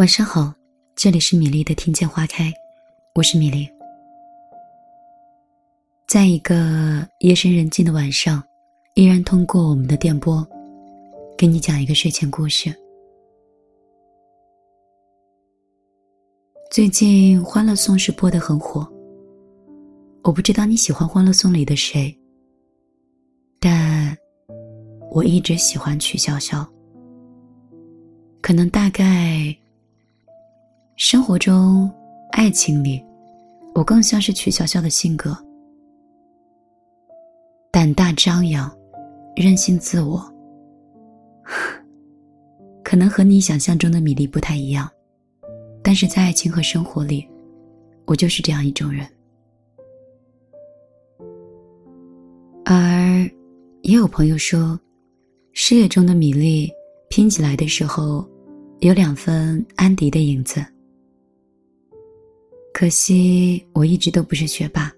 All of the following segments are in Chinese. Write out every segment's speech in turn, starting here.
晚上好，这里是米粒的听见花开，我是米粒。在一个夜深人静的晚上，依然通过我们的电波，给你讲一个睡前故事。最近《欢乐颂》是播的很火，我不知道你喜欢《欢乐颂》里的谁，但我一直喜欢曲筱绡。可能大概。生活中，爱情里，我更像是曲筱绡的性格，胆大张扬，任性自我。可能和你想象中的米粒不太一样，但是在爱情和生活里，我就是这样一种人。而也有朋友说，事业中的米粒拼起来的时候，有两分安迪的影子。可惜我一直都不是学霸，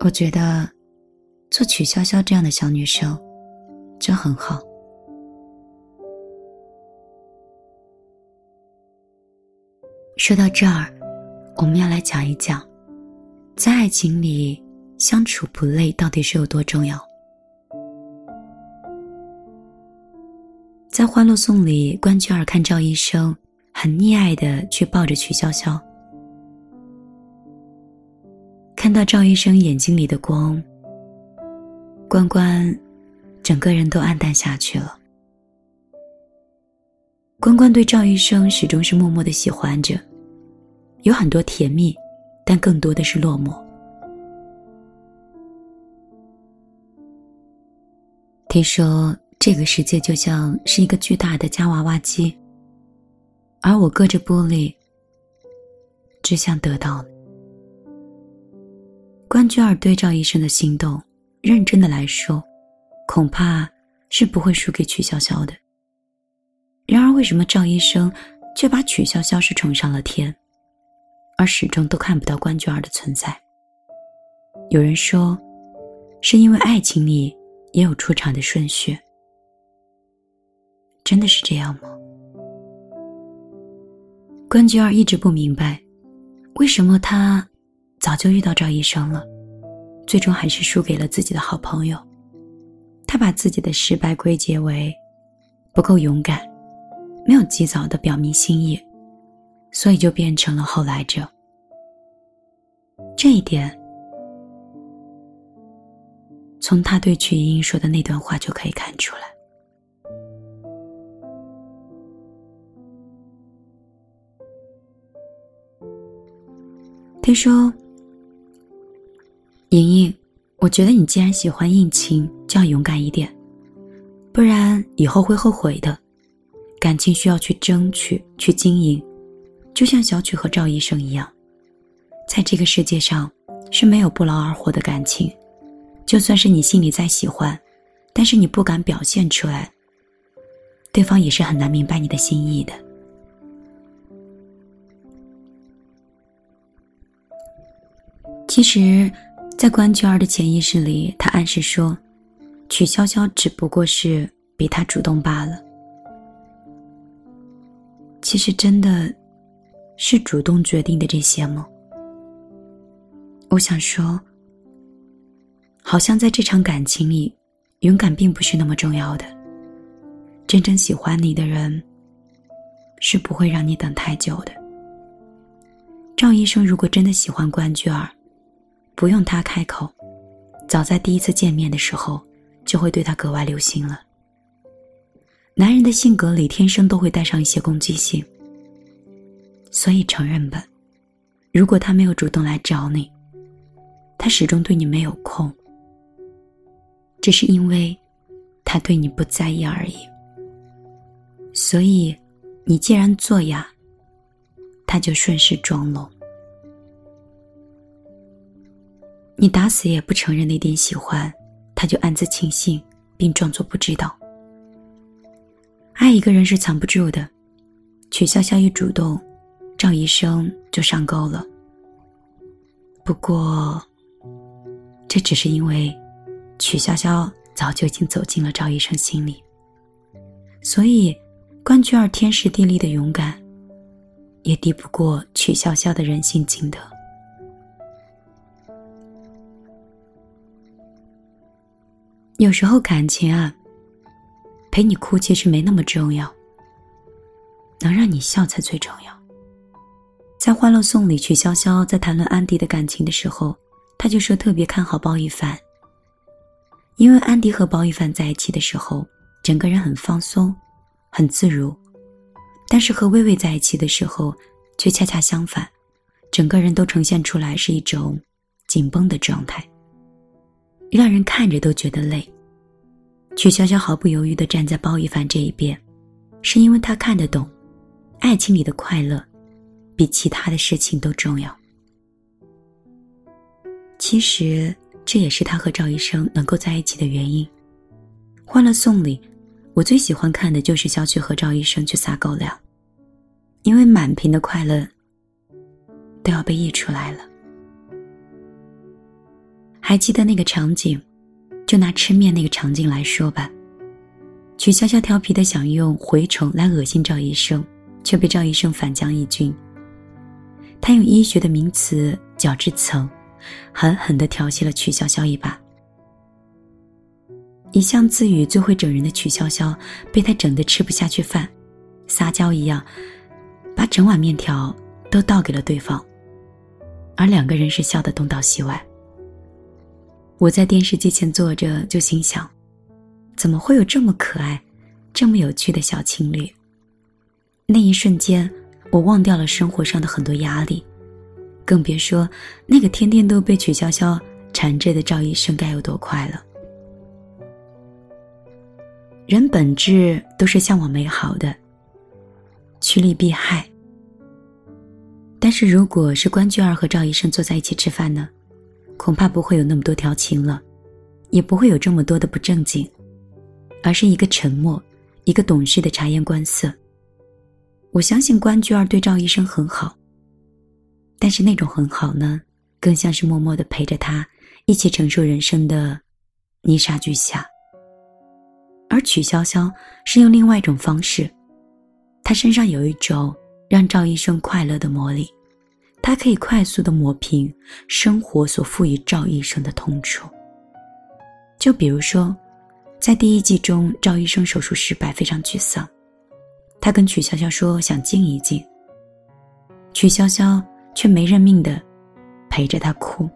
我觉得做曲筱绡这样的小女生就很好。说到这儿，我们要来讲一讲，在爱情里相处不累到底是有多重要。在《欢乐颂》里，关雎尔看赵医生很溺爱的去抱着曲筱绡。看到赵医生眼睛里的光，关关整个人都黯淡下去了。关关对赵医生始终是默默的喜欢着，有很多甜蜜，但更多的是落寞。听说这个世界就像是一个巨大的夹娃娃机，而我隔着玻璃，只想得到你。关雎尔对赵医生的心动，认真的来说，恐怕是不会输给曲筱绡的。然而，为什么赵医生却把曲筱绡是宠上了天，而始终都看不到关雎尔的存在？有人说，是因为爱情里也有出场的顺序。真的是这样吗？关雎尔一直不明白，为什么他。早就遇到赵医生了，最终还是输给了自己的好朋友。他把自己的失败归结为不够勇敢，没有及早的表明心意，所以就变成了后来者。这一点，从他对曲莹莹说的那段话就可以看出来。听说。莹莹，我觉得你既然喜欢应勤，就要勇敢一点，不然以后会后悔的。感情需要去争取、去经营，就像小曲和赵医生一样，在这个世界上是没有不劳而获的感情。就算是你心里再喜欢，但是你不敢表现出来，对方也是很难明白你的心意的。其实。在关雎尔的潜意识里，他暗示说，曲筱绡只不过是比他主动罢了。其实真的是主动决定的这些吗？我想说，好像在这场感情里，勇敢并不是那么重要的。真正喜欢你的人，是不会让你等太久的。赵医生如果真的喜欢关雎尔，不用他开口，早在第一次见面的时候，就会对他格外留心了。男人的性格里天生都会带上一些攻击性，所以承认吧，如果他没有主动来找你，他始终对你没有空，只是因为他对你不在意而已。所以，你既然做哑，他就顺势装聋。你打死也不承认那点喜欢，他就暗自庆幸，并装作不知道。爱一个人是藏不住的，曲筱绡一主动，赵医生就上钩了。不过，这只是因为曲筱绡早就已经走进了赵医生心里，所以关雎尔天时地利的勇敢，也敌不过曲筱绡的人性尽德。有时候感情啊，陪你哭其实没那么重要，能让你笑才最重要。在《欢乐颂》里，曲筱绡在谈论安迪的感情的时候，他就说特别看好包奕凡，因为安迪和包奕凡在一起的时候，整个人很放松，很自如；但是和薇薇在一起的时候，却恰恰相反，整个人都呈现出来是一种紧绷的状态。让人看着都觉得累。曲筱绡毫不犹豫地站在包奕凡这一边，是因为她看得懂，爱情里的快乐，比其他的事情都重要。其实这也是他和赵医生能够在一起的原因。《欢乐颂》里，我最喜欢看的就是小曲和赵医生去撒狗粮，因为满屏的快乐都要被溢出来了。还记得那个场景，就拿吃面那个场景来说吧。曲筱绡调皮的想用蛔虫来恶心赵医生，却被赵医生反将一军。他用医学的名词“角质层”，狠狠地调戏了曲筱绡一把。一向自诩最会整人的曲筱绡，被他整得吃不下去饭，撒娇一样，把整碗面条都倒给了对方，而两个人是笑得东倒西歪。我在电视机前坐着，就心想：怎么会有这么可爱、这么有趣的小情侣？那一瞬间，我忘掉了生活上的很多压力，更别说那个天天都被曲筱绡缠着的赵医生该有多快乐。人本质都是向往美好的，趋利避害。但是，如果是关雎尔和赵医生坐在一起吃饭呢？恐怕不会有那么多调情了，也不会有这么多的不正经，而是一个沉默，一个懂事的察言观色。我相信关雎尔对赵医生很好，但是那种很好呢，更像是默默的陪着他一起承受人生的泥沙俱下。而曲筱绡是用另外一种方式，她身上有一种让赵医生快乐的魔力。他可以快速的抹平生活所赋予赵医生的痛楚。就比如说，在第一季中，赵医生手术失败，非常沮丧，他跟曲筱绡说想静一静。曲筱绡却没认命的陪着他哭，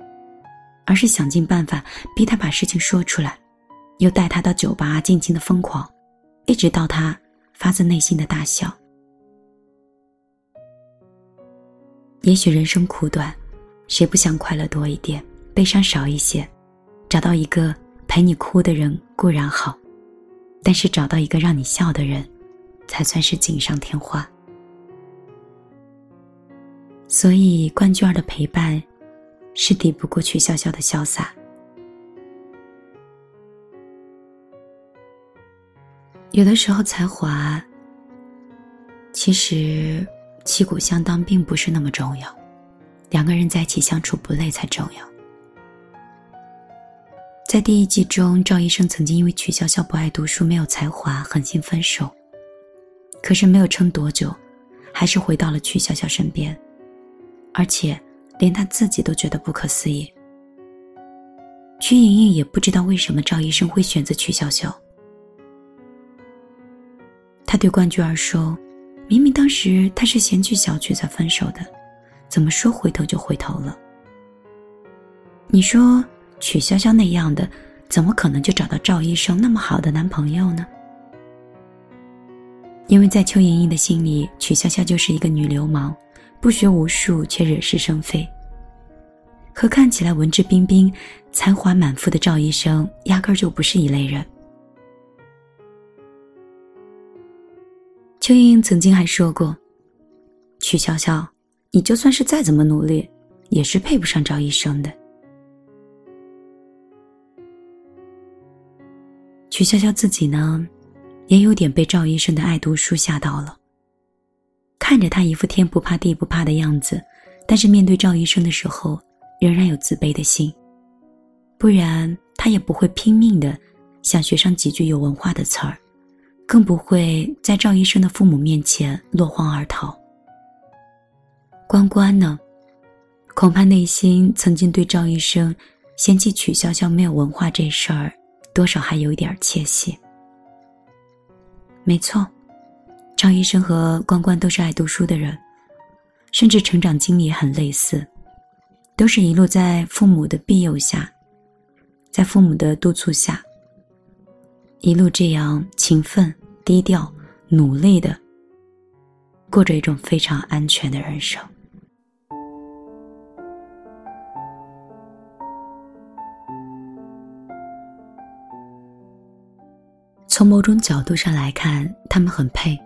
而是想尽办法逼他把事情说出来，又带他到酒吧尽情的疯狂，一直到他发自内心的大笑。也许人生苦短，谁不想快乐多一点，悲伤少一些？找到一个陪你哭的人固然好，但是找到一个让你笑的人，才算是锦上添花。所以冠军儿的陪伴，是抵不过曲筱绡的潇洒。有的时候才华，其实。旗鼓相当并不是那么重要，两个人在一起相处不累才重要。在第一季中，赵医生曾经因为曲筱绡不爱读书、没有才华，狠心分手。可是没有撑多久，还是回到了曲筱绡身边，而且连他自己都觉得不可思议。曲莹莹也不知道为什么赵医生会选择曲筱绡。他对关雎尔说。明明当时他是嫌弃小曲才分手的，怎么说回头就回头了？你说曲筱绡那样的，怎么可能就找到赵医生那么好的男朋友呢？因为在邱莹莹的心里，曲筱绡就是一个女流氓，不学无术却惹是生非，和看起来文质彬彬、才华满腹的赵医生压根儿就不是一类人。邱莹莹曾经还说过：“曲筱绡，你就算是再怎么努力，也是配不上赵医生的。”曲筱绡自己呢，也有点被赵医生的爱读书吓到了。看着他一副天不怕地不怕的样子，但是面对赵医生的时候，仍然有自卑的心。不然他也不会拼命的想学上几句有文化的词儿。更不会在赵医生的父母面前落荒而逃。关关呢？恐怕内心曾经对赵医生嫌弃曲潇潇没有文化这事儿，多少还有一点窃喜。没错，赵医生和关关都是爱读书的人，甚至成长经历很类似，都是一路在父母的庇佑下，在父母的督促下，一路这样勤奋、低调、努力的。过着一种非常安全的人生。从某种角度上来看，他们很配。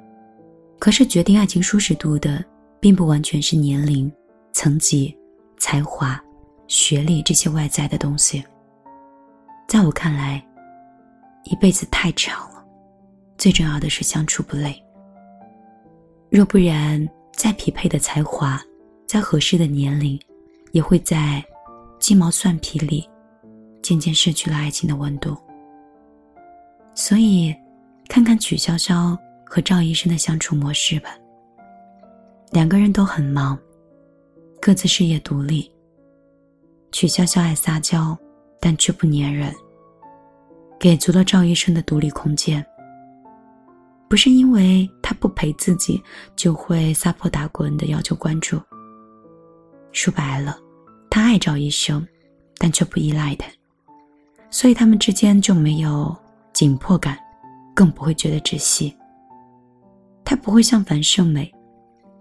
可是，决定爱情舒适度的，并不完全是年龄、层级、才华、学历这些外在的东西。在我看来，一辈子太长了，最重要的是相处不累。若不然，再匹配的才华，再合适的年龄，也会在鸡毛蒜皮里渐渐失去了爱情的温度。所以，看看曲筱绡和赵医生的相处模式吧。两个人都很忙，各自事业独立。曲筱绡爱撒娇，但却不粘人，给足了赵医生的独立空间。不是因为他不陪自己，就会撒泼打滚的要求关注。说白了，他爱赵医生，但却不依赖他，所以他们之间就没有紧迫感，更不会觉得窒息。他不会像樊胜美，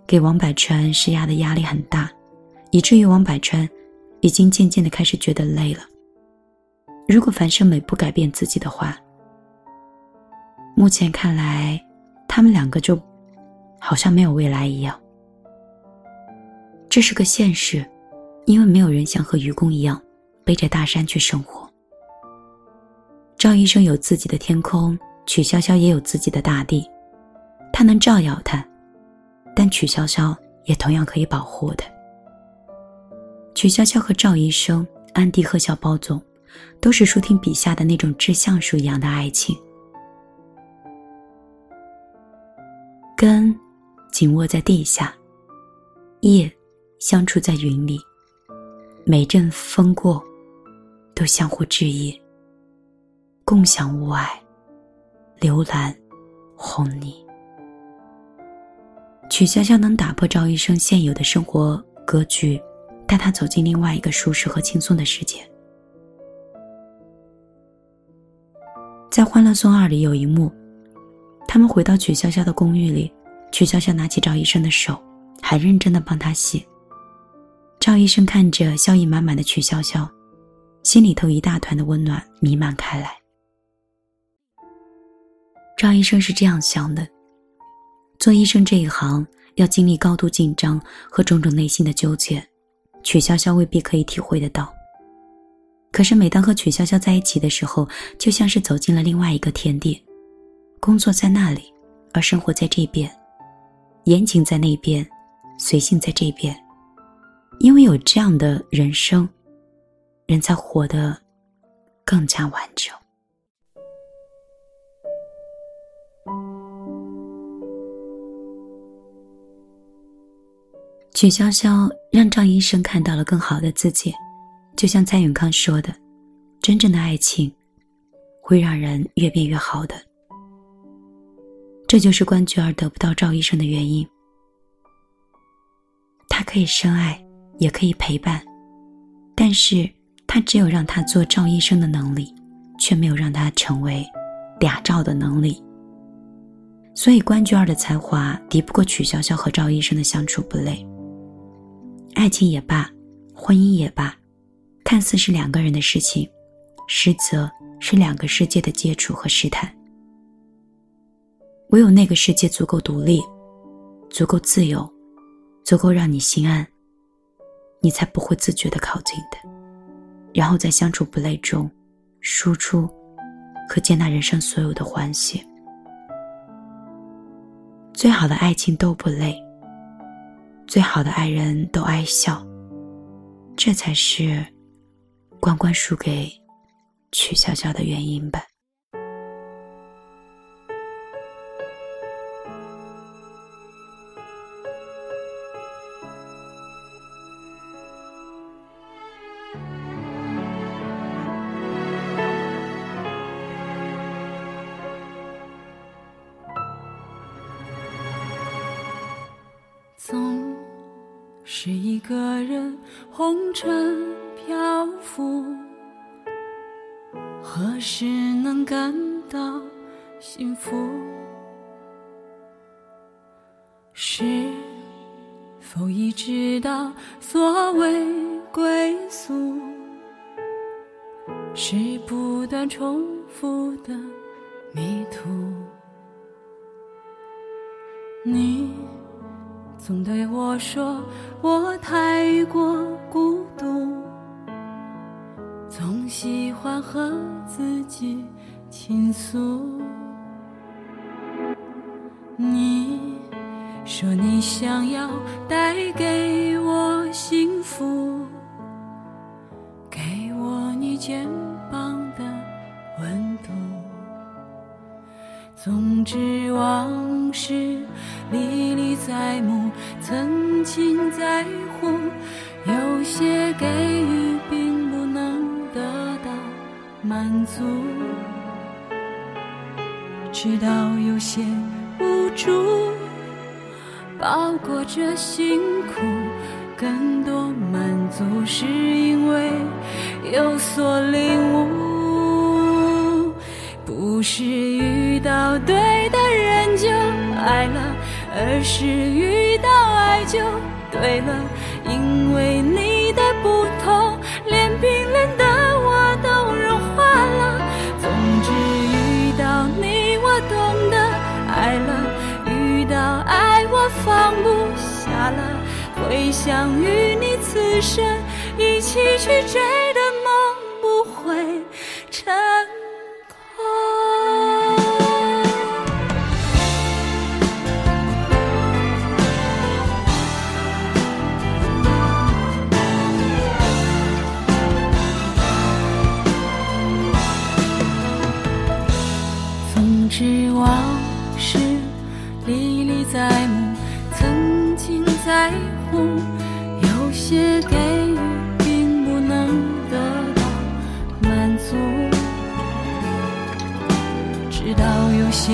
给王百川施压的压力很大，以至于王百川已经渐渐的开始觉得累了。如果樊胜美不改变自己的话，目前看来，他们两个就好像没有未来一样。这是个现实，因为没有人像和愚公一样背着大山去生活。赵医生有自己的天空，曲潇潇也有自己的大地，他能照耀他，但曲潇潇也同样可以保护他。曲潇潇和赵医生、安迪和小包总，都是舒婷笔下的那种致橡树一样的爱情。根紧握在地下，叶相触在云里。每阵风过，都相互致意，共享雾霭、流岚、红泥。曲筱绡能打破赵医生现有的生活格局，带他走进另外一个舒适和轻松的世界。在《欢乐颂二》里有一幕。他们回到曲潇潇的公寓里，曲潇潇拿起赵医生的手，还认真的帮他洗。赵医生看着笑意满满的曲潇潇，心里头一大团的温暖弥漫开来。赵医生是这样想的：做医生这一行要经历高度紧张和种种内心的纠结，曲潇潇未必可以体会得到。可是每当和曲潇潇在一起的时候，就像是走进了另外一个天地。工作在那里，而生活在这边，严谨在那边，随性在这边。因为有这样的人生，人才活得更加完整。曲潇潇让张医生看到了更好的自己，就像蔡永康说的：“真正的爱情，会让人越变越好的。”这就是关雎尔得不到赵医生的原因。他可以深爱，也可以陪伴，但是他只有让他做赵医生的能力，却没有让他成为俩赵的能力。所以关雎尔的才华敌不过曲筱绡和赵医生的相处不累。爱情也罢，婚姻也罢，看似是两个人的事情，实则是两个世界的接触和试探。唯有那个世界足够独立，足够自由，足够让你心安，你才不会自觉的靠近的，然后在相处不累中，输出和接纳人生所有的欢喜。最好的爱情都不累，最好的爱人都爱笑，这才是关关输给曲筱绡的原因吧。人红尘漂浮，何时能感到幸福？是否已知道所谓归宿，是不断重复的迷途？你。总对我说我太过孤独，总喜欢和自己倾诉。你说你想要带给我幸福，给我你肩膀的温度。总之往事。历，心在乎，有些给予并不能得到满足，直到有些无助，包裹着辛苦，更多满足是因为有所领悟，不是遇到对的人就爱了。而是遇到爱就对了，因为你的不同，连冰冷的我都融化了。总之遇到你我懂得爱了，遇到爱我放不下了。会想与你此生一起去追直到有些